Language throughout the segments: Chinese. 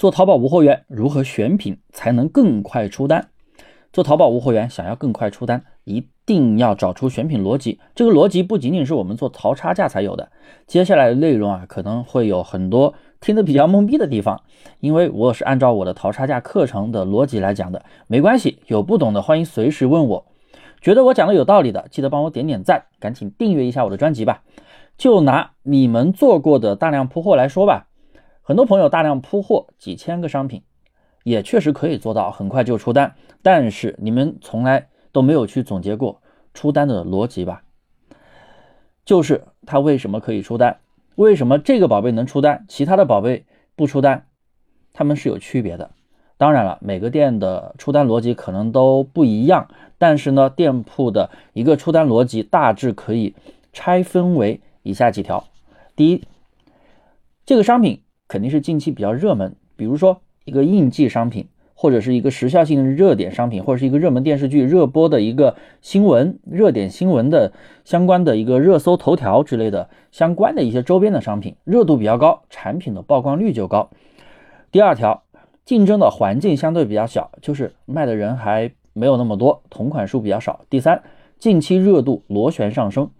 做淘宝无货源如何选品才能更快出单？做淘宝无货源想要更快出单，一定要找出选品逻辑。这个逻辑不仅仅是我们做淘差价才有的。接下来的内容啊，可能会有很多听得比较懵逼的地方，因为我是按照我的淘差价课程的逻辑来讲的。没关系，有不懂的欢迎随时问我。觉得我讲的有道理的，记得帮我点点赞，赶紧订阅一下我的专辑吧。就拿你们做过的大量铺货来说吧。很多朋友大量铺货几千个商品，也确实可以做到很快就出单，但是你们从来都没有去总结过出单的逻辑吧？就是它为什么可以出单？为什么这个宝贝能出单，其他的宝贝不出单？它们是有区别的。当然了，每个店的出单逻辑可能都不一样，但是呢，店铺的一个出单逻辑大致可以拆分为以下几条：第一，这个商品。肯定是近期比较热门，比如说一个应季商品，或者是一个时效性的热点商品，或者是一个热门电视剧热播的一个新闻、热点新闻的相关的一个热搜头条之类的相关的一些周边的商品，热度比较高，产品的曝光率就高。第二条，竞争的环境相对比较小，就是卖的人还没有那么多，同款数比较少。第三，近期热度螺旋上升。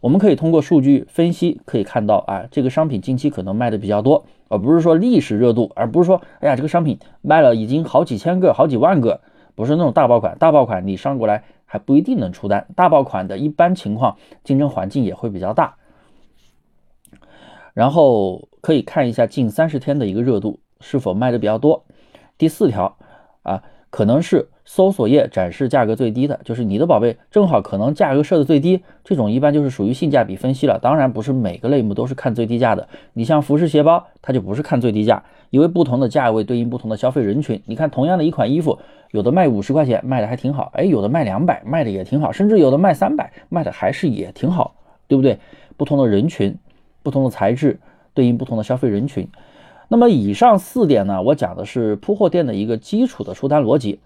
我们可以通过数据分析可以看到啊，这个商品近期可能卖的比较多，而不是说历史热度，而不是说哎呀这个商品卖了已经好几千个、好几万个，不是那种大爆款。大爆款你上过来还不一定能出单，大爆款的一般情况竞争环境也会比较大。然后可以看一下近三十天的一个热度是否卖的比较多。第四条啊。可能是搜索页展示价格最低的，就是你的宝贝正好可能价格设的最低，这种一般就是属于性价比分析了。当然不是每个类目都是看最低价的，你像服饰鞋包，它就不是看最低价，因为不同的价位对应不同的消费人群。你看同样的一款衣服，有的卖五十块钱卖的还挺好，哎，有的卖两百卖的也挺好，甚至有的卖三百卖的还是也挺好，对不对？不同的人群，不同的材质，对应不同的消费人群。那么以上四点呢，我讲的是铺货店的一个基础的出单逻辑，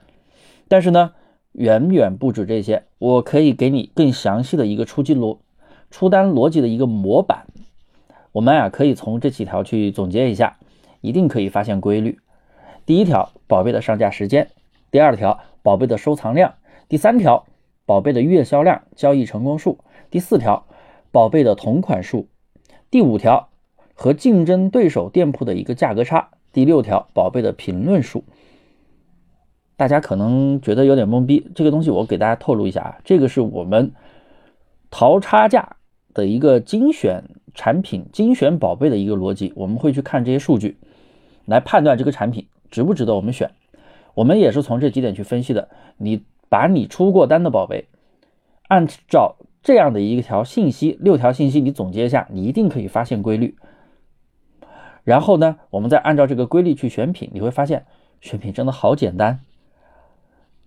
但是呢，远远不止这些，我可以给你更详细的一个出击逻出单逻辑的一个模板。我们啊可以从这几条去总结一下，一定可以发现规律。第一条，宝贝的上架时间；第二条，宝贝的收藏量；第三条，宝贝的月销量、交易成功数；第四条，宝贝的同款数；第五条。和竞争对手店铺的一个价格差。第六条，宝贝的评论数，大家可能觉得有点懵逼。这个东西我给大家透露一下啊，这个是我们淘差价的一个精选产品、精选宝贝的一个逻辑。我们会去看这些数据，来判断这个产品值不值得我们选。我们也是从这几点去分析的。你把你出过单的宝贝，按照这样的一条信息，六条信息，你总结一下，你一定可以发现规律。然后呢，我们再按照这个规律去选品，你会发现选品真的好简单，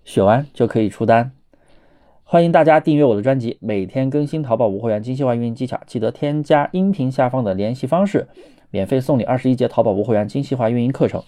选完就可以出单。欢迎大家订阅我的专辑，每天更新淘宝无货源精细化运营技巧，记得添加音频下方的联系方式，免费送你二十一节淘宝无货源精细化运营课程。